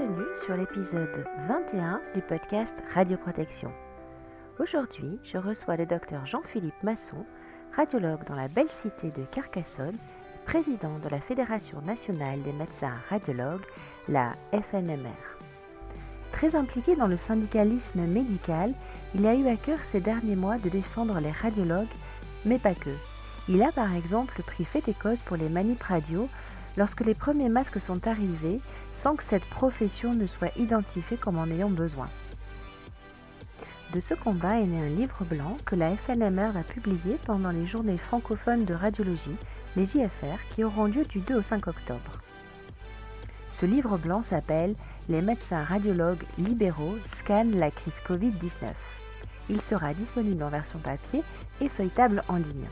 Bienvenue sur l'épisode 21 du podcast Radioprotection. Aujourd'hui, je reçois le docteur Jean-Philippe Masson, radiologue dans la belle cité de Carcassonne, président de la Fédération nationale des médecins radiologues, la FNMR. Très impliqué dans le syndicalisme médical, il a eu à cœur ces derniers mois de défendre les radiologues, mais pas que. Il a par exemple pris fait et cause pour les manips radio lorsque les premiers masques sont arrivés sans que cette profession ne soit identifiée comme en ayant besoin. De ce combat est né un livre blanc que la FNMR va publier pendant les journées francophones de radiologie, les JFR, qui auront lieu du 2 au 5 octobre. Ce livre blanc s'appelle Les médecins radiologues libéraux scannent la crise Covid-19. Il sera disponible en version papier et feuilletable en ligne.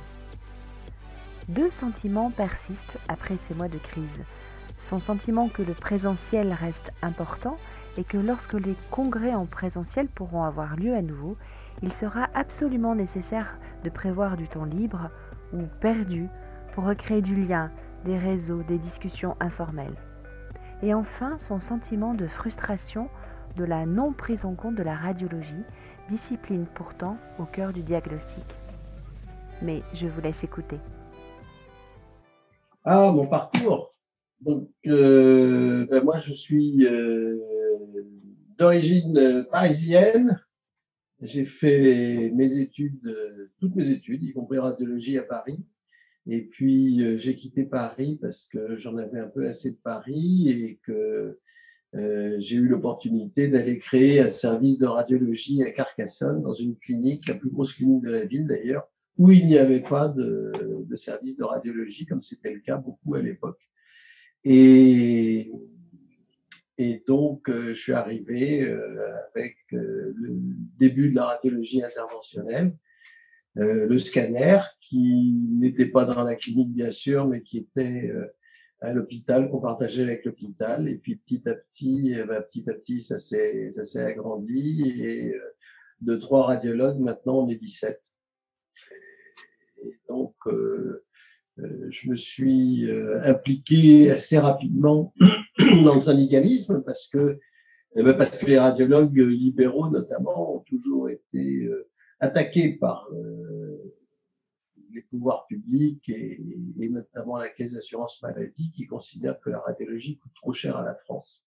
Deux sentiments persistent après ces mois de crise. Son sentiment que le présentiel reste important et que lorsque les congrès en présentiel pourront avoir lieu à nouveau, il sera absolument nécessaire de prévoir du temps libre ou perdu pour recréer du lien, des réseaux, des discussions informelles. Et enfin, son sentiment de frustration de la non prise en compte de la radiologie, discipline pourtant au cœur du diagnostic. Mais je vous laisse écouter. Ah, mon parcours. Donc, euh, ben moi, je suis euh, d'origine parisienne. J'ai fait mes études, toutes mes études, y compris radiologie à Paris. Et puis, euh, j'ai quitté Paris parce que j'en avais un peu assez de Paris et que j'ai eu l'opportunité d'aller créer un service de radiologie à Carcassonne, dans une clinique, la plus grosse clinique de la ville d'ailleurs, où il n'y avait pas de, de, service de radiologie, comme c'était le cas beaucoup à l'époque. Et, et donc, euh, je suis arrivé euh, avec euh, le début de la radiologie interventionnelle, le scanner, qui n'était pas dans la clinique, bien sûr, mais qui était à l'hôpital, qu'on partageait avec l'hôpital. Et puis, petit à petit, ben, petit à petit, ça s'est agrandi. Et de trois radiologues, maintenant, on est 17. Et donc, euh, je me suis euh, impliqué assez rapidement dans le syndicalisme parce que, eh ben, parce que les radiologues libéraux, notamment, ont toujours été attaqués par les pouvoirs publics et, notamment la caisse d'assurance maladie qui considère que la radiologie coûte trop cher à la France.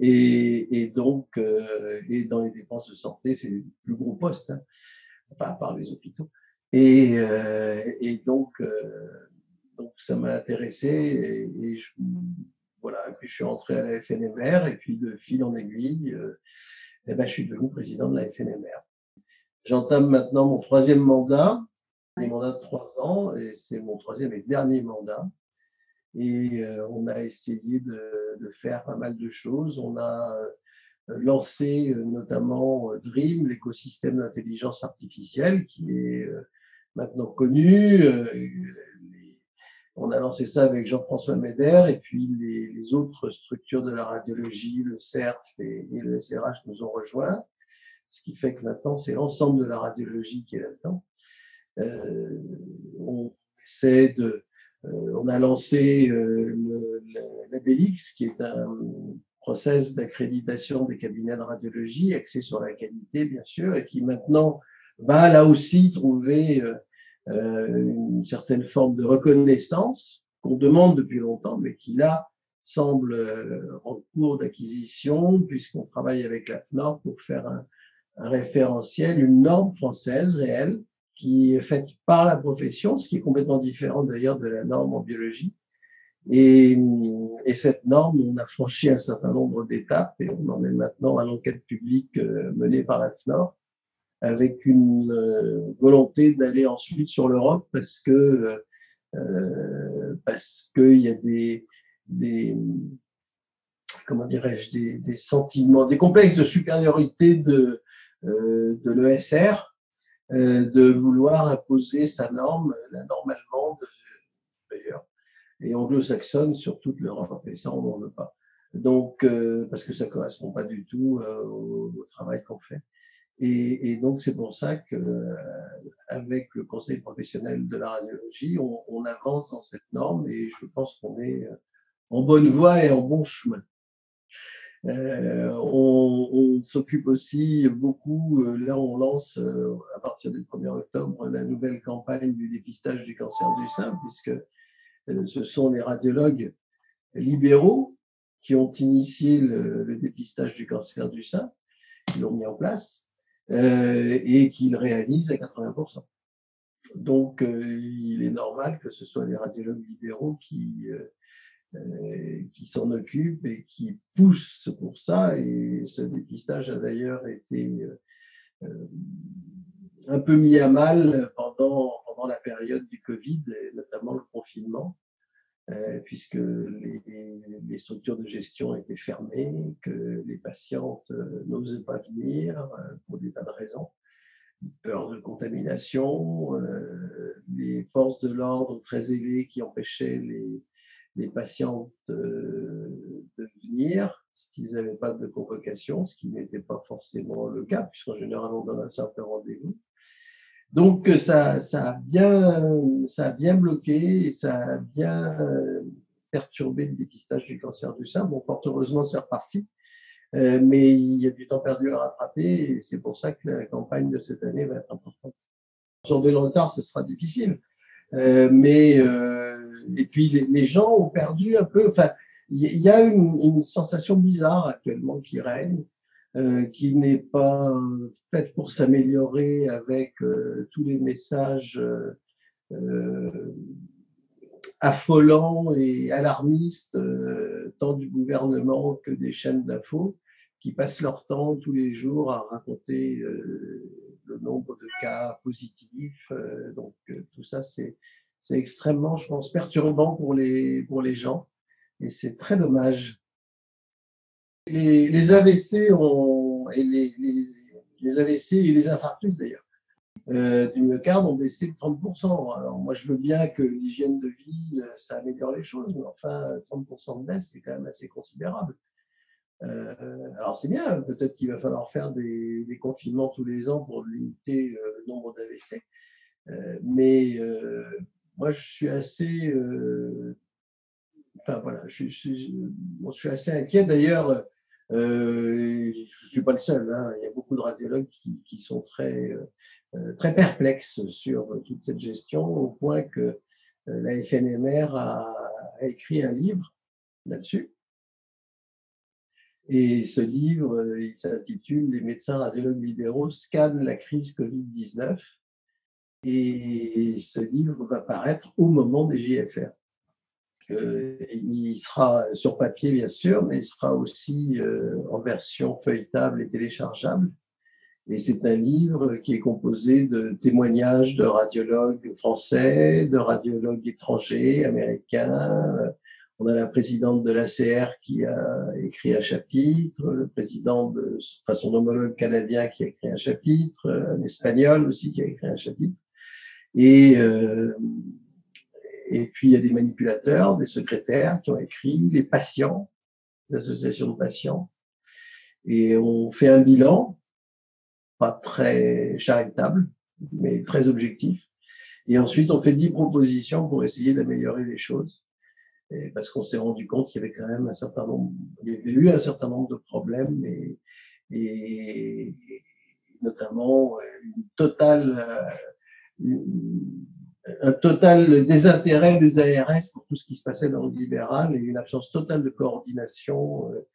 Et, donc, euh, et dans les dépenses de santé, c'est le plus gros poste, hein, à part les hôpitaux. Et, euh, et donc, euh, donc, ça m'a intéressé et, et, je, voilà. Et puis, je suis entré à la FNMR et puis de fil en aiguille, euh, eh ben, je suis devenu président de la FNMR. J'entame maintenant mon troisième mandat, des mandats de trois ans, et c'est mon troisième et dernier mandat. Et euh, on a essayé de, de, faire pas mal de choses. On a lancé notamment DREAM, l'écosystème d'intelligence artificielle, qui est maintenant connu. Euh, on a lancé ça avec Jean-François Méder et puis les, autres structures de la radiologie, le CERF et, le SRH nous ont rejoints. Ce qui fait que maintenant, c'est l'ensemble de la radiologie qui est là-dedans. Euh, on essaie de, euh, on a lancé le, l'ABELIX, qui est un process d'accréditation des cabinets de radiologie axé sur la qualité, bien sûr, et qui maintenant va là aussi trouver euh, une certaine forme de reconnaissance qu'on demande depuis longtemps, mais qui là semble euh, en cours d'acquisition, puisqu'on travaille avec la FNOR pour faire un, un, référentiel, une norme française réelle, qui est faite par la profession, ce qui est complètement différent d'ailleurs de la norme en biologie. Et, et, cette norme, on a franchi un certain nombre d'étapes et on en est maintenant à l'enquête publique euh, menée par la FNOR avec une euh, volonté d'aller ensuite sur l'Europe parce que euh, parce qu'il y a des, des comment dirais-je des, des, sentiments, des complexes de supériorité de euh, de l'ESR euh, de vouloir imposer sa norme, la norme allemande d'ailleurs, et anglo-saxonne sur toute l'Europe. Et ça, on n'en veut pas. Donc, euh, parce que ça correspond pas du tout euh, au, travail qu'on fait. Et, et, donc, c'est pour ça que, euh, le conseil professionnel de la radiologie, on, on, avance dans cette norme et je pense qu'on est euh, en bonne voie et en bon chemin. on, s'occupe aussi beaucoup, là on lance à partir du 1er octobre la nouvelle campagne du dépistage du cancer du sein, puisque ce sont les radiologues libéraux qui ont initié le, dépistage du cancer du sein, qui l'ont mis en place, euh, et qui le réalisent à 80%. Donc, euh, il est normal que ce soit les radiologues libéraux qui, euh, qui s'en occupent et qui poussent pour ça. Et ce dépistage a d'ailleurs été un peu mis à mal pendant, pendant la période du Covid, et notamment le confinement. Euh, puisque les, structures de gestion étaient fermées, que les patientes euh, n'osaient pas venir euh, pour des tas de raisons. Peur de contamination, les forces de l'ordre très élevées qui empêchaient les, patientes de venir s'ils n'avaient pas de convocation, ce qui n'était pas forcément le cas, puisqu'en général on donne un certain rendez-vous. Donc ça, ça, a bien, ça a bien bloqué ça a bien euh, perturbé le dépistage du cancer du sein. Bon, fort heureusement, c'est reparti. Euh, mais il y a du temps perdu à rattraper et c'est pour ça que la campagne de cette année va être importante. Sur de retard, ce sera difficile. Euh, mais et puis les, gens ont perdu un peu. Enfin, il y, a une, une, sensation bizarre actuellement qui règne. Euh, qui n'est pas faite pour s'améliorer avec euh, tous les messages euh, affolants et alarmistes, tant du gouvernement que des chaînes d'infos, qui passent leur temps tous les jours à raconter le nombre de cas positifs. donc tout ça, c'est extrêmement, je pense, perturbant pour les, pour les gens. Et c'est très dommage les, AVC ont, et les, AVC et les infarctus d'ailleurs euh, du myocarde ont baissé de 30%. Alors moi je veux bien que l'hygiène de vie, euh, ça améliore les choses, mais enfin 30% de baisse, c'est quand même assez considérable. Euh, alors c'est bien, peut-être qu'il va falloir faire des, confinements tous les ans pour limiter le nombre d'AVC. mais moi je suis assez enfin voilà, je, je, suis assez inquiet. D'ailleurs, euh, je ne suis pas le seul, hein. il y a beaucoup de radiologues qui, qui sont très, euh, très perplexes sur toute cette gestion, au point que euh, la FNMR a, écrit un livre là-dessus. Et ce livre, il s'intitule Les médecins radiologues libéraux scannent la crise Covid-19. Et ce livre va paraître au moment des JFR il sera sur papier, bien sûr, mais il sera aussi euh, en version feuilletable et téléchargeable. Et c'est un livre qui est composé de témoignages de radiologues français, de radiologues étrangers, américains. On a la présidente de l'ACR qui a écrit un chapitre, le président de enfin son homologue canadien qui a écrit un chapitre, un espagnol aussi qui a écrit un chapitre. Et euh, et puis, il y a des manipulateurs, des secrétaires qui ont écrit, les patients, l'association de patients. Et on fait un bilan, pas très charitable, mais très objectif. Et ensuite, on fait dix propositions pour essayer d'améliorer les choses. Et parce qu'on s'est rendu compte qu'il y avait quand même un certain nombre, il y avait eu un certain nombre de problèmes et, et notamment une totale, un total désintérêt des ARS pour tout ce qui se passait dans le libéral et une absence totale de coordination euh,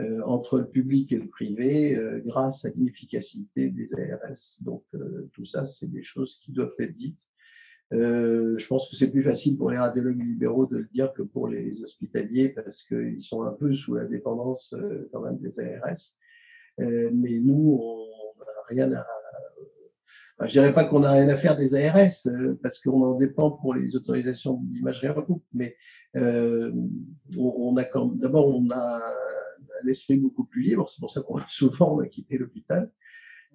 euh, entre le public et le privé euh, grâce à l'inefficacité des ARS. Donc tout ça, c'est des choses qui doivent être dites. je pense que c'est plus facile pour les radiologues libéraux de le dire que pour les hospitaliers parce qu'ils sont un peu sous la dépendance quand même des ARS. mais nous, on n'a rien à je dirais pas qu'on n'a rien à faire des ARS euh, parce qu'on en dépend pour les autorisations d'imagerie en couple, mais euh, on, a d'abord on a un esprit beaucoup plus libre, c'est pour ça qu'on souvent on a quitté l'hôpital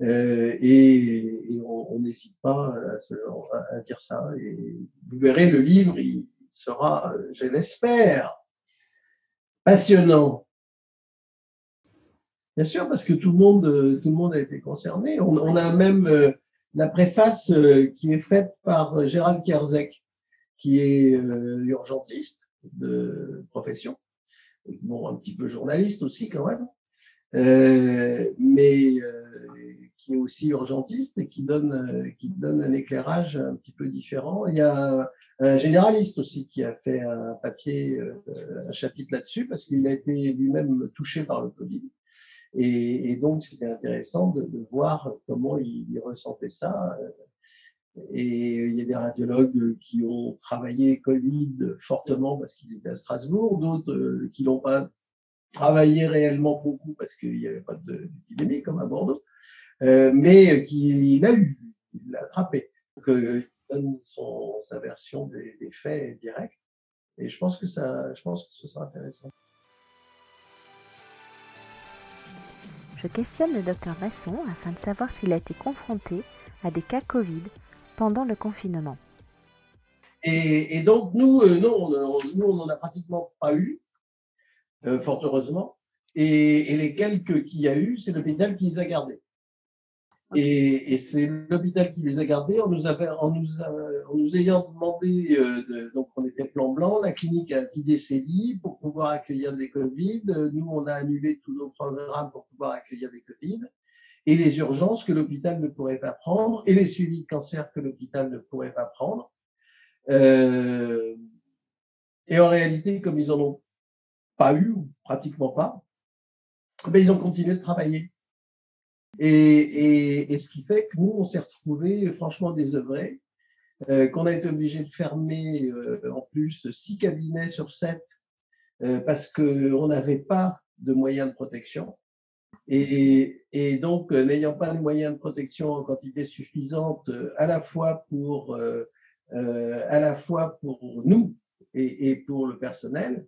euh, et, on n'hésite pas à, à, dire ça. Et vous verrez le livre, il sera, je l'espère, passionnant. Bien sûr, parce que tout le monde, tout le monde a été concerné. On, on a même euh, la préface euh, qui est faite par euh, Gérald Kerzek, qui est euh, urgentiste de profession, bon, un petit peu journaliste aussi quand même, euh, mais qui est aussi urgentiste et qui donne, qui donne un éclairage un petit peu différent. Il y a un généraliste aussi qui a fait un papier, un chapitre là-dessus parce qu'il a été lui-même touché par le Covid. Et, et donc, c'était intéressant de, de, voir comment il, il, ressentait ça. Et il y a des radiologues qui ont travaillé Covid fortement parce qu'ils étaient à Strasbourg, d'autres euh, qui n'ont pas travaillé réellement beaucoup parce qu'il n'y avait pas d'épidémie comme à Bordeaux, euh, mais qui il a eu, il l'a attrapé. Donc, euh, il donne son, sa version des, des faits directs. Et je pense que ça, je pense que ce sera intéressant. Je questionne le docteur Masson afin de savoir s'il a été confronté à des cas Covid pendant le confinement. Et, donc, nous, euh, non, nous, on n'en a pratiquement pas eu, euh, fort heureusement. Et, et, les quelques qu'il y a eu, c'est l'hôpital qui les a gardés. Et, et c'est l'hôpital qui les a gardés en nous, nous, en nous ayant demandé, euh, de, donc on était plan blanc, la clinique a vidé ses lits pour pouvoir accueillir des Covid. Nous, on a annulé tous nos programmes pour pouvoir accueillir des Covid et les urgences que l'hôpital ne pourrait pas prendre, et les suivis de cancer que l'hôpital ne pourrait pas prendre. Euh, et en réalité, comme ils en ont pas eu, ou pratiquement pas, ben ils ont continué de travailler. Et, et, et, ce qui fait que nous, on s'est retrouvés franchement désœuvrés, euh, qu'on a été obligé de fermer euh, en plus six cabinets sur sept euh, parce qu'on n'avait pas de moyens de protection. Et, et donc, euh, n'ayant pas de moyens de protection en quantité suffisante, euh, à la fois pour, euh, à la fois pour nous et, et pour le personnel,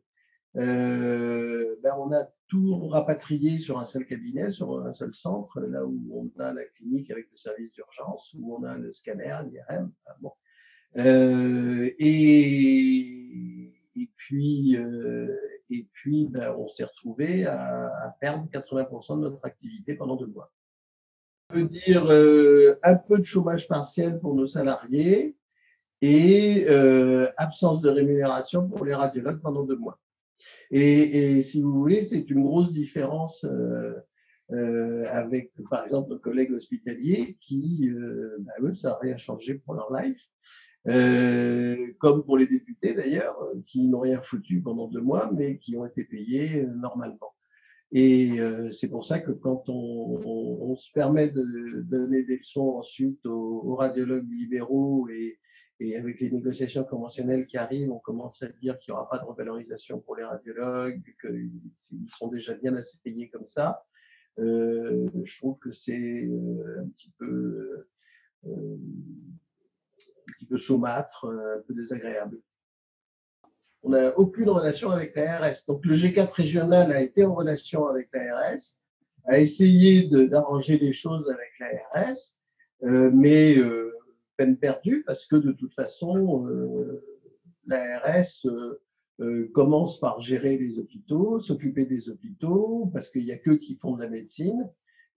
euh, ben on a tout rapatrié sur un seul cabinet, sur un seul centre, là où on a la clinique avec le service d'urgence, où on a le scanner, l'IRM. Bon. Euh, et, et puis, euh, et puis ben, on s'est retrouvé à, à, perdre 80% de notre activité pendant deux mois. Ça veut dire euh, un peu de chômage partiel pour nos salariés et euh, absence de rémunération pour les radiologues pendant deux mois. Et, si vous voulez, c'est une grosse différence euh, euh, avec, par exemple, nos collègues hospitaliers qui, euh, bah, eux, ça n'a rien changé pour leur life. Comme pour les députés d'ailleurs, qui n'ont rien foutu pendant deux mois, mais qui ont été payés normalement. Et c'est pour ça que quand on, se permet de donner des leçons ensuite aux, aux radiologues libéraux et, et, avec les négociations conventionnelles qui arrivent, on commence à dire qu'il n'y aura pas de revalorisation pour les radiologues, qu'ils sont déjà bien assez payés comme ça. Euh, je trouve que c'est un petit peu euh, un petit peu saumâtre, un peu désagréable. On n'a aucune relation avec l'ARS. Donc le G4 régional a été en relation avec l'ARS, a essayé d'arranger les choses avec l'ARS, euh, mais euh, peine perdue parce que de toute façon, euh, l'ARS euh, commence par gérer les hôpitaux, s'occuper des hôpitaux, parce qu'il n'y a que qui font de la médecine.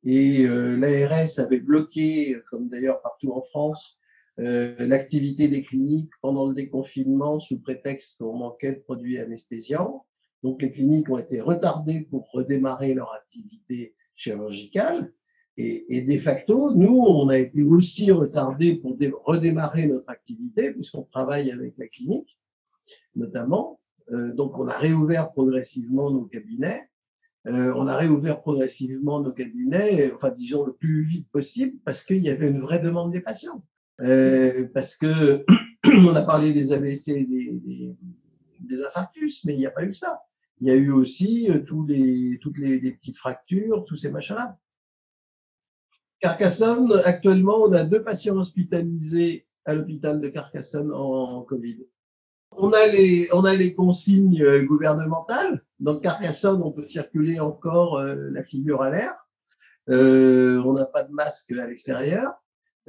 Et euh, l'ARS avait bloqué, comme d'ailleurs partout en France, euh, l'activité des cliniques pendant le déconfinement sous prétexte qu'on manquait de produits anesthésiants. Donc les cliniques ont été retardées pour redémarrer leur activité chirurgicale. Et, de facto, nous, on a été aussi retardés pour redémarrer notre activité, puisqu'on travaille avec la clinique, notamment. Euh, donc on a réouvert progressivement nos cabinets. Euh, on a réouvert progressivement nos cabinets, enfin disons le plus vite possible, parce qu'il y avait une vraie demande des patients. Euh, parce que on a parlé des AVC et des, infarctus, mais il n'y a pas eu ça. Il y a eu aussi toutes les, les, petites fractures, tous ces machins-là. Carcassonne, actuellement, on a deux patients hospitalisés à l'hôpital de Carcassonne en, Covid. On a, les, on a les consignes euh, gouvernementales. Dans Carcassonne, on peut circuler encore euh, la figure à l'air. Euh, on n'a pas de masque à l'extérieur.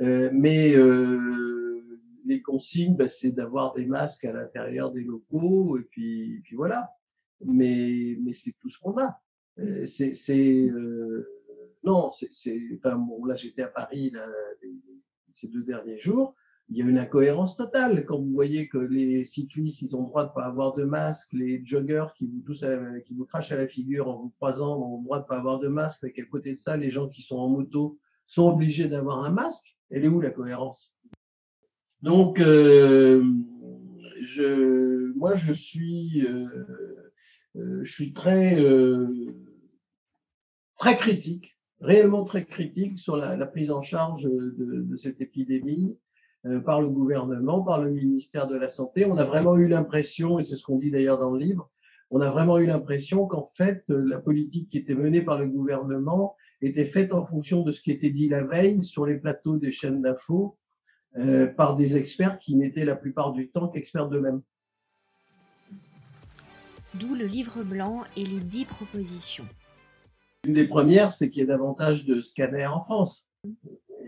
Euh, mais euh, les consignes, bah, c'est d'avoir des masques à l'intérieur des locaux, et puis, puis voilà. Mais, mais c'est tout ce qu'on a. Euh, c'est, non, c'est, enfin bon, là j'étais à Paris ces deux derniers jours. il y a une incohérence totale. Quand vous voyez que les cyclistes, ils ont le droit de pas avoir de masque, les joggers qui vous, tous, qui vous crachent à la figure en vous croisant ont le droit de pas avoir de masque, mais qu'à côté de ça, les gens qui sont en moto sont obligés d'avoir un masque. Elle est où la cohérence? Donc, euh, moi, je suis, euh, euh, je suis très, très critique, réellement très critique sur la, prise en charge de, de cette épidémie euh, par le gouvernement, par le ministère de la Santé. On a vraiment eu l'impression, et c'est ce qu'on dit d'ailleurs dans le livre, on a vraiment eu l'impression qu'en fait, euh, la politique qui était menée par le gouvernement était faite en fonction de ce qui était dit la veille sur les plateaux des chaînes d'infos euh, par des experts qui n'étaient la plupart du temps qu'experts d'eux-mêmes. D'où le livre blanc et les dix propositions. Une des premières, c'est qu'il y ait davantage de scanners en France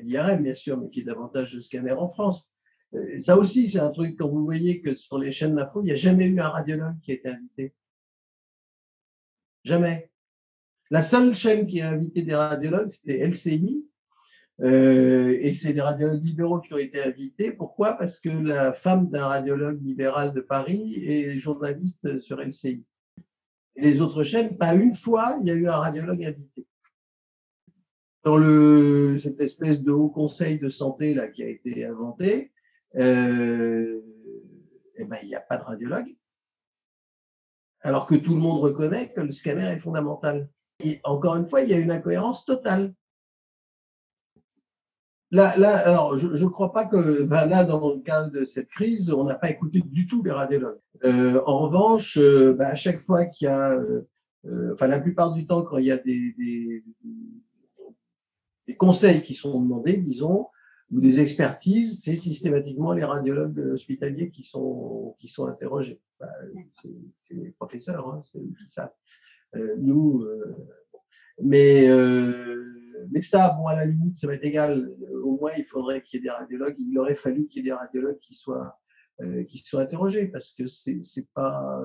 l'IRM, bien sûr, mais qui est davantage de scanners en France. Euh, ça aussi, c'est un truc, quand vous voyez que sur les chaînes d'info, il n'y a jamais eu un radiologue qui a été invité. Jamais. La seule chaîne qui a invité des radiologues, c'était LCI. Euh, et c'est des radiologues libéraux qui ont été invités. Pourquoi? Parce que la femme d'un radiologue libéral de Paris est journaliste sur LCI. Et les autres chaînes, pas une fois, il y a eu un radiologue invité dans le, cette espèce de haut conseil de santé là qui a été inventé, euh, eh ben, il n'y a pas de radiologue. Alors que tout le monde reconnaît que le scanner est fondamental. Et encore une fois, il y a une incohérence totale. Là, là, alors, je ne crois pas que ben là, dans le cas de cette crise, on n'a pas écouté du tout les radiologues. Euh, en revanche, ben, à chaque fois qu'il y a, euh, euh, enfin, la plupart du temps, quand il y a des, des, des conseils qui sont demandés, disons, ou des expertises, c'est systématiquement les radiologues hospitaliers qui sont, qui sont interrogés. Bah, c'est les professeurs, hein, c'est eux qui savent. Euh, nous, mais, mais ça, bon, à la limite, ça être égal. Au moins, il faudrait qu'il y ait des radiologues. Il aurait fallu qu'il y ait des radiologues qui soient, euh, qui soient interrogés parce que c'est pas,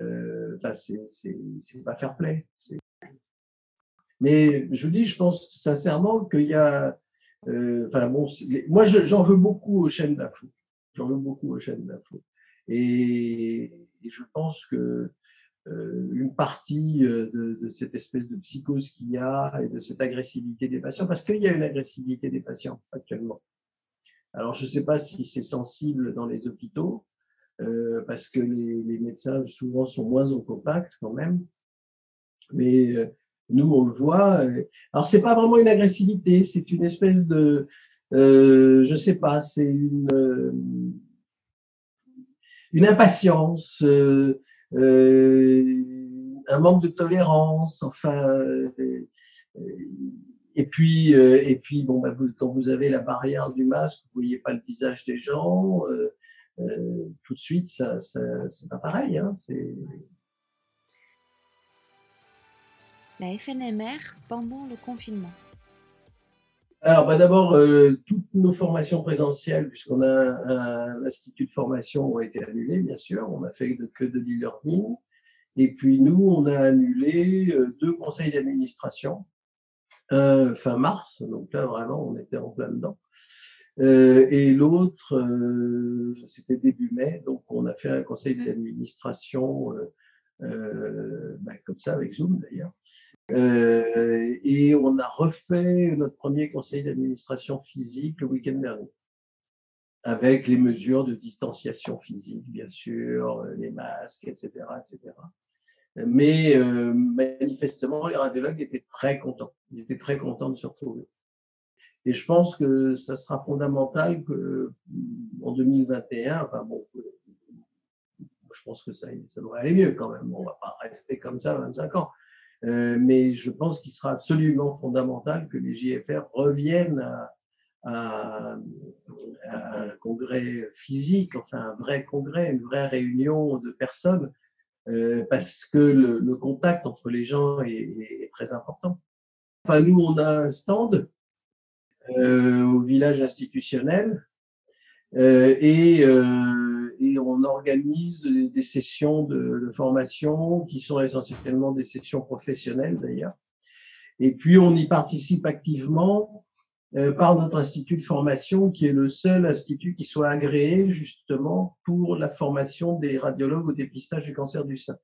euh, enfin, c'est pas fair play. Mais je vous dis, je pense sincèrement qu'il y a. Euh, enfin bon, moi j'en veux beaucoup aux chaînes d'info. J'en veux beaucoup aux chaînes d'info. Et, et, je pense que euh, une partie euh, de, de, cette espèce de psychose qu'il y a et de cette agressivité des patients, parce qu'il y a une agressivité des patients actuellement. Alors je ne sais pas si c'est sensible dans les hôpitaux, euh, parce que les, les, médecins souvent sont moins au contact quand même. Mais euh, nous, on le voit. Euh, alors, c'est pas vraiment une agressivité, c'est une espèce de, euh, je sais pas, c'est une euh, une impatience, euh, un manque de tolérance, enfin. et puis, et puis, bon, bah, quand vous avez la barrière du masque, vous voyez pas le visage des gens. tout de suite, ça, ça c'est pas pareil. Hein, la FNMR pendant le confinement alors, bah d'abord, euh, toutes nos formations présentielles, puisqu'on a un, institut de formation, ont été annulées, bien sûr. On a fait que de l'e-learning. Et puis, nous, on a annulé euh, deux conseils d'administration. Un fin mars, donc là, vraiment, on était en plein dedans. Euh, et l'autre, euh, c'était début mai, donc on a fait un conseil d'administration euh, bah, comme ça avec Zoom d'ailleurs. Euh, et on a refait notre premier conseil d'administration physique le week-end dernier, avec les mesures de distanciation physique, bien sûr, les masques, etc. etc. Mais euh, manifestement, les radiologues étaient très contents. Ils étaient très contents de se retrouver. Et je pense que ça sera fondamental que en 2021, enfin bon, je pense que ça, ça devrait aller mieux quand même. On ne va pas rester comme ça 25 ans. Euh, mais je pense qu'il sera absolument fondamental que les JFR reviennent à, un congrès physique, enfin un vrai congrès, une vraie réunion de personnes, euh, parce que le, contact entre les gens est, très important. Enfin, nous, on a un stand euh, au village institutionnel et on organise des sessions de, formation qui sont essentiellement des sessions professionnelles d'ailleurs. Et puis on y participe activement par notre institut de formation, qui est le seul institut qui soit agréé justement pour la formation des radiologues au dépistage du cancer du sein.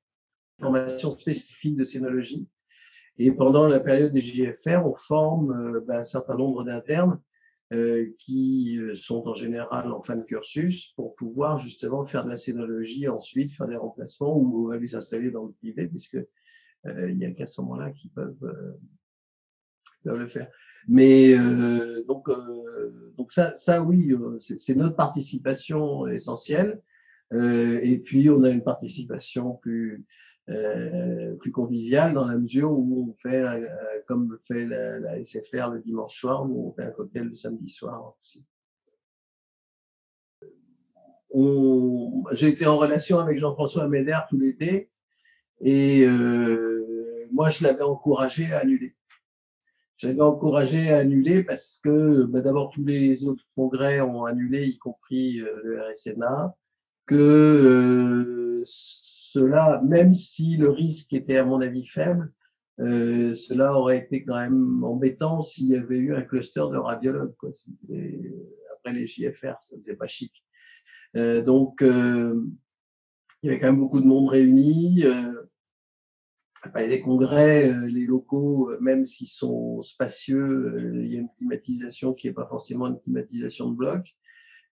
Formation spécifique de scénologie. Et pendant la période des JFR, on forme ben, un certain nombre d'internes euh, qui euh, sont en général en fin de cursus pour pouvoir justement faire de la scénologie ensuite, faire des remplacements ou aller s'installer dans le privé, puisque euh, il y a qu'à ce moment-là qui peuvent, peuvent, le faire. Mais donc, donc ça, ça oui, c'est notre participation essentielle. et puis on a une participation plus euh, plus convivial dans la mesure où on fait, euh, comme fait la, SFR le dimanche soir, où on fait un cocktail le samedi soir aussi. J'ai été en relation avec Jean-François Médère tout l'été et euh, moi je l'avais encouragé à annuler. J'avais encouragé à annuler parce que bah, d'abord tous les autres congrès ont annulé, y compris le RSNA, que cela, même si le risque était à mon avis faible, euh, cela aurait été quand même embêtant s'il y avait eu un cluster de radiologues. Quoi. Après les JFR, ça faisait pas chic. Euh, donc, euh, il y avait quand même beaucoup de monde réuni. Euh, a des congrès, euh, les locaux, même s'ils sont spacieux, il y a une climatisation qui n'est pas forcément une climatisation de bloc.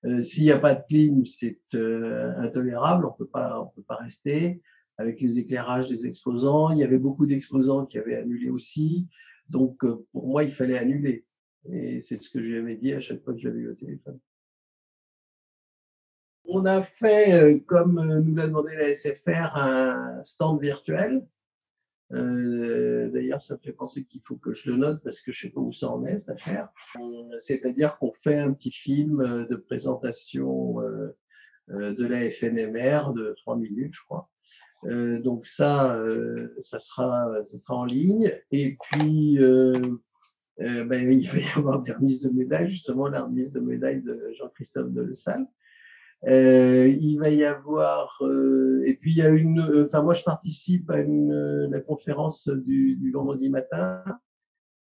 Euh, s'il n'y a pas de clim, c'est euh, intolérable, on peut pas, on peut pas rester avec les éclairages des exposants. Il y avait beaucoup d'exposants qui avaient annulé aussi. Donc, euh, pour moi, il fallait annuler. Et c'est ce que j'avais dit à chaque fois que j'avais eu au téléphone. On a fait, comme nous l'a demandé la SFR, un stand virtuel euh, d'ailleurs, ça me fait penser qu'il faut que je le note parce que je sais pas où ça en est cette affaire. Euh, c'est-à-dire qu'on fait un petit film euh, de présentation de la FNMR de trois minutes, je crois. donc ça, ça sera, ça sera en ligne. Et puis, ben, il va y avoir des remises de médailles, justement la remise de médaille de Jean-Christophe de Le Salle. Euh, il va y avoir, euh, et puis il y a une, euh, enfin moi je participe à une, la conférence du, du, vendredi matin.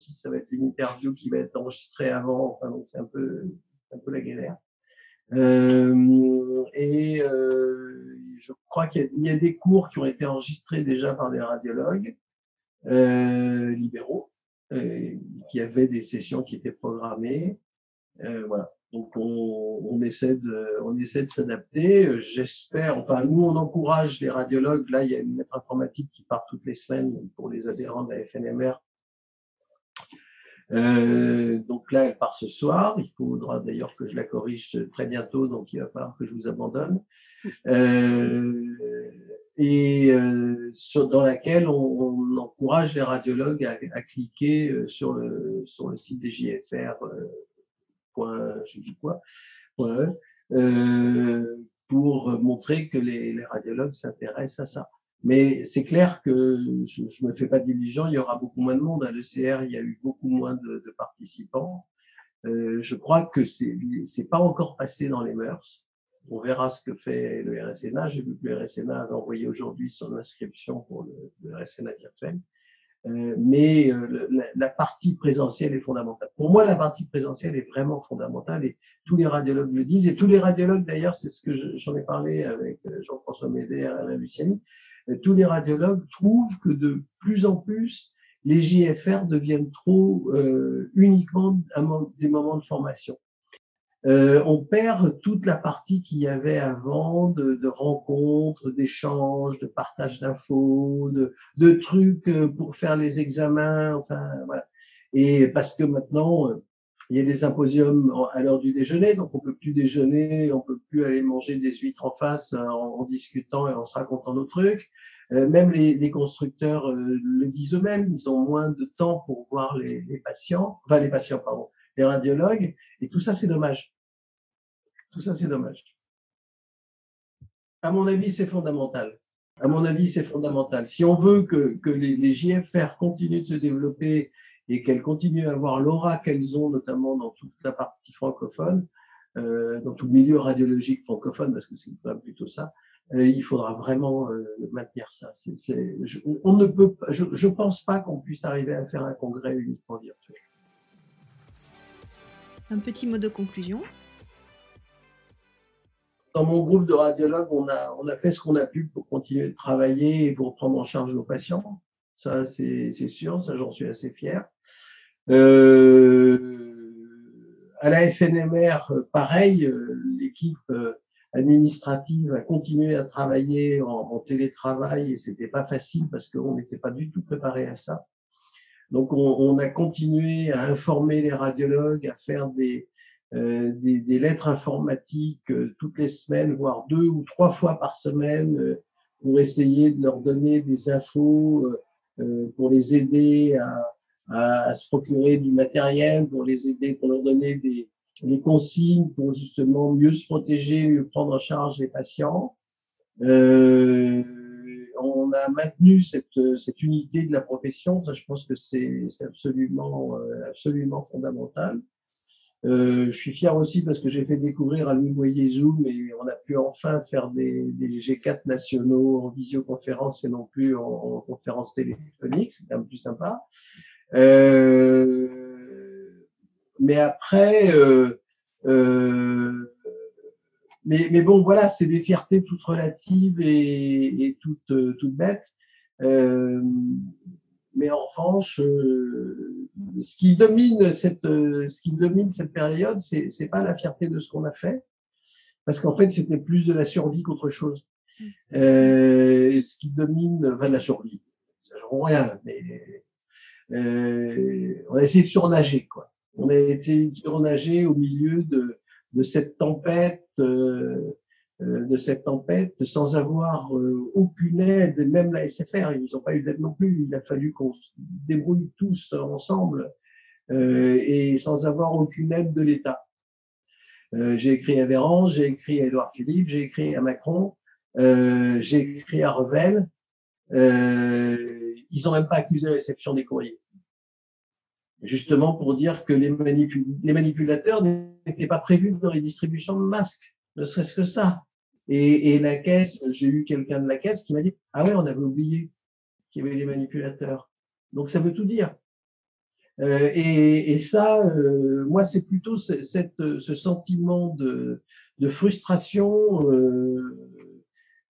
Ça va être une interview qui va être enregistrée avant, enfin donc c'est un peu, un peu la galère. Euh, et je crois qu'il y, y, a des cours qui ont été enregistrés déjà par des radiologues libéraux, qui avaient des sessions qui étaient programmées. voilà. Donc on, on, essaie de, s'adapter. J'espère, enfin nous on encourage les radiologues. Là il y a une lettre informatique qui part toutes les semaines pour les adhérents de la FNMR. Euh, donc là elle part ce soir. Il faudra d'ailleurs que je la corrige très bientôt, donc il va falloir que je vous abandonne. Euh, et euh, dans laquelle on, encourage les radiologues à, cliquer sur le, sur le site des JFR euh, pour montrer que les, radiologues s'intéressent à ça. Mais c'est clair que je ne me fais pas diligent, il y aura beaucoup moins de monde. À l'ECR, il y a eu beaucoup moins de, participants. Euh, je crois que c'est c'est pas encore passé dans les mœurs. On verra ce que fait le RSNA. J'ai vu que le RSNA avait envoyé aujourd'hui son inscription pour le, le RSNA virtuel. Euh, mais euh, la, partie présentielle est fondamentale. Pour moi, la partie présentielle est vraiment fondamentale et tous les radiologues le disent. Et tous les radiologues, d'ailleurs, c'est ce que j'en ai parlé avec euh, Jean-François Médère et Alain Luciani, tous les radiologues trouvent que de plus en plus, les JFR deviennent trop euh, uniquement des moments de formation. Euh, on perd toute la partie qu'il y avait avant de, de rencontres, d'échanges, de partage d'infos, de, de, trucs euh, pour faire les examens, enfin voilà. Et parce que maintenant, euh, il y a des symposiums à l'heure du déjeuner, donc on peut plus déjeuner, on peut plus aller manger des huîtres en face en, en discutant et en se racontant nos trucs. même les, les constructeurs le disent eux-mêmes, ils ont moins de temps pour voir les, les patients, enfin les patients, pardon, les radiologues, et tout ça, c'est dommage. Tout ça, c'est dommage. À mon avis, c'est fondamental. À mon avis, c'est fondamental. Si on veut que, les, JFR continuent de se développer et qu'elles continuent à avoir l'aura qu'elles ont, notamment dans toute la partie francophone, euh, dans tout le milieu radiologique francophone, parce que c'est plutôt ça, euh, il faudra vraiment euh, maintenir ça. On ne peut, je ne pense pas qu'on puisse arriver à faire un congrès uniquement virtuel. Un petit mot de conclusion. Dans mon groupe de radiologues, on a, fait ce qu'on a pu pour continuer de travailler et pour prendre en charge nos patients. Ça, c'est sûr, ça, j'en suis assez fier. Euh, à la FNMR, pareil, l'équipe administrative a continué à travailler en, télétravail et c'était pas facile parce qu'on n'était pas du tout préparé à ça. Donc on, on, a continué à informer les radiologues, à faire des, euh, des, des, lettres informatiques euh, toutes les semaines, voire deux ou trois fois par semaine, euh, pour essayer de leur donner des infos, euh, pour les aider à, à, à, se procurer du matériel, pour les aider, pour leur donner des, les consignes pour justement mieux se protéger, mieux prendre en charge les patients. Euh, on a maintenu cette, cette, unité de la profession, ça je pense que c'est absolument, euh, absolument fondamental. Euh, je suis fier aussi parce que j'ai fait découvrir à Louis Boyer Zoom et on a pu enfin faire des, des, G4 nationaux en visioconférence et non plus en, en conférence téléphonique, c'est un peu plus sympa. Euh, mais après, euh, euh, mais, mais, bon, voilà, c'est des fiertés toutes relatives et, et toutes, euh, toutes bêtes. Euh, mais en revanche, euh, ce qui domine cette, ce qui domine cette période, c'est, c'est pas la fierté de ce qu'on a fait, parce qu'en fait, c'était plus de la survie qu'autre chose. Euh, ce qui domine, enfin, la survie, ça rien, mais euh, on a essayé de surnager, quoi on a été surnager au milieu de, de cette tempête, euh, euh, de cette tempête, sans avoir euh, aucune aide, même la SFR, ils n'ont pas eu d'aide non plus. Il a fallu qu'on se débrouille tous ensemble et sans avoir aucune aide de l'État. j'ai écrit à Véran, j'ai écrit à Édouard Philippe, j'ai écrit à Macron, j'ai écrit à Revel. ils n'ont même pas accusé la réception des courriers justement pour dire que les, manipulateurs n'étaient pas prévus dans les distributions de masques, ne serait-ce que ça. Et, et, la caisse, j'ai eu quelqu'un de la caisse qui m'a dit ah ouais, on avait oublié qu'il y avait les manipulateurs. Donc ça veut tout dire. Euh, et, et, ça, euh, moi, c'est plutôt ce, cette, ce sentiment de, de frustration euh,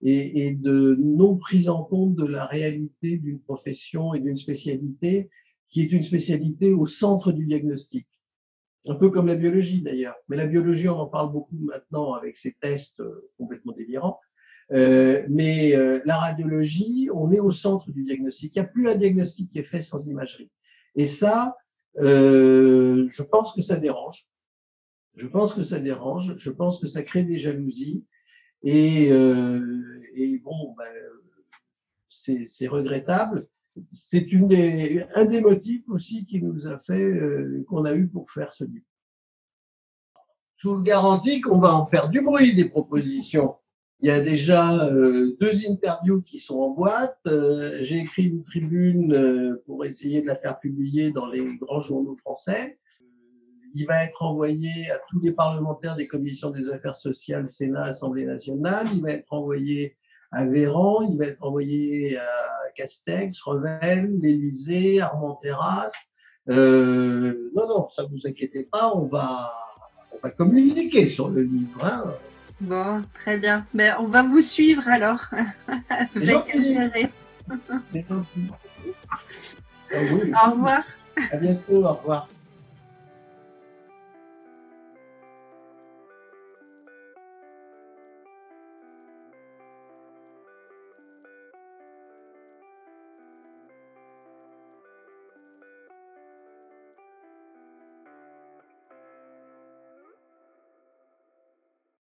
et, et, de non prise en compte de la réalité d'une profession et d'une spécialité qui est une spécialité au centre du diagnostic. Un peu comme la biologie d'ailleurs. Mais la biologie, on en parle beaucoup maintenant avec ces tests euh, complètement délirants. Euh, mais euh, la radiologie, on est au centre du diagnostic. Il n'y a plus un diagnostic qui est fait sans imagerie. Et ça, je pense que ça dérange. Je pense que ça dérange. Je pense que ça crée des jalousies. Et, et bon, ben, c'est regrettable c'est un des motifs aussi qui nous a fait, euh, qu'on a eu pour faire ce livre. Je vous garantis qu'on va en faire du bruit des propositions. Il y a déjà euh, deux interviews qui sont en boîte. Euh, j'ai écrit une tribune pour essayer de la faire publier dans les grands journaux français. Il va être envoyé à tous les parlementaires des commissions des affaires sociales, Sénat, Assemblée nationale. Il va être envoyé à Véran, il va être envoyé à Castex, Revel, l'Élysée, Armand Terrasse. Euh, non, non, ça vous inquiétez pas, on va, on va communiquer sur le livre. Hein. Bon, très bien. Mais on va vous suivre alors. Avec intérêt. Au revoir. À bientôt, au revoir.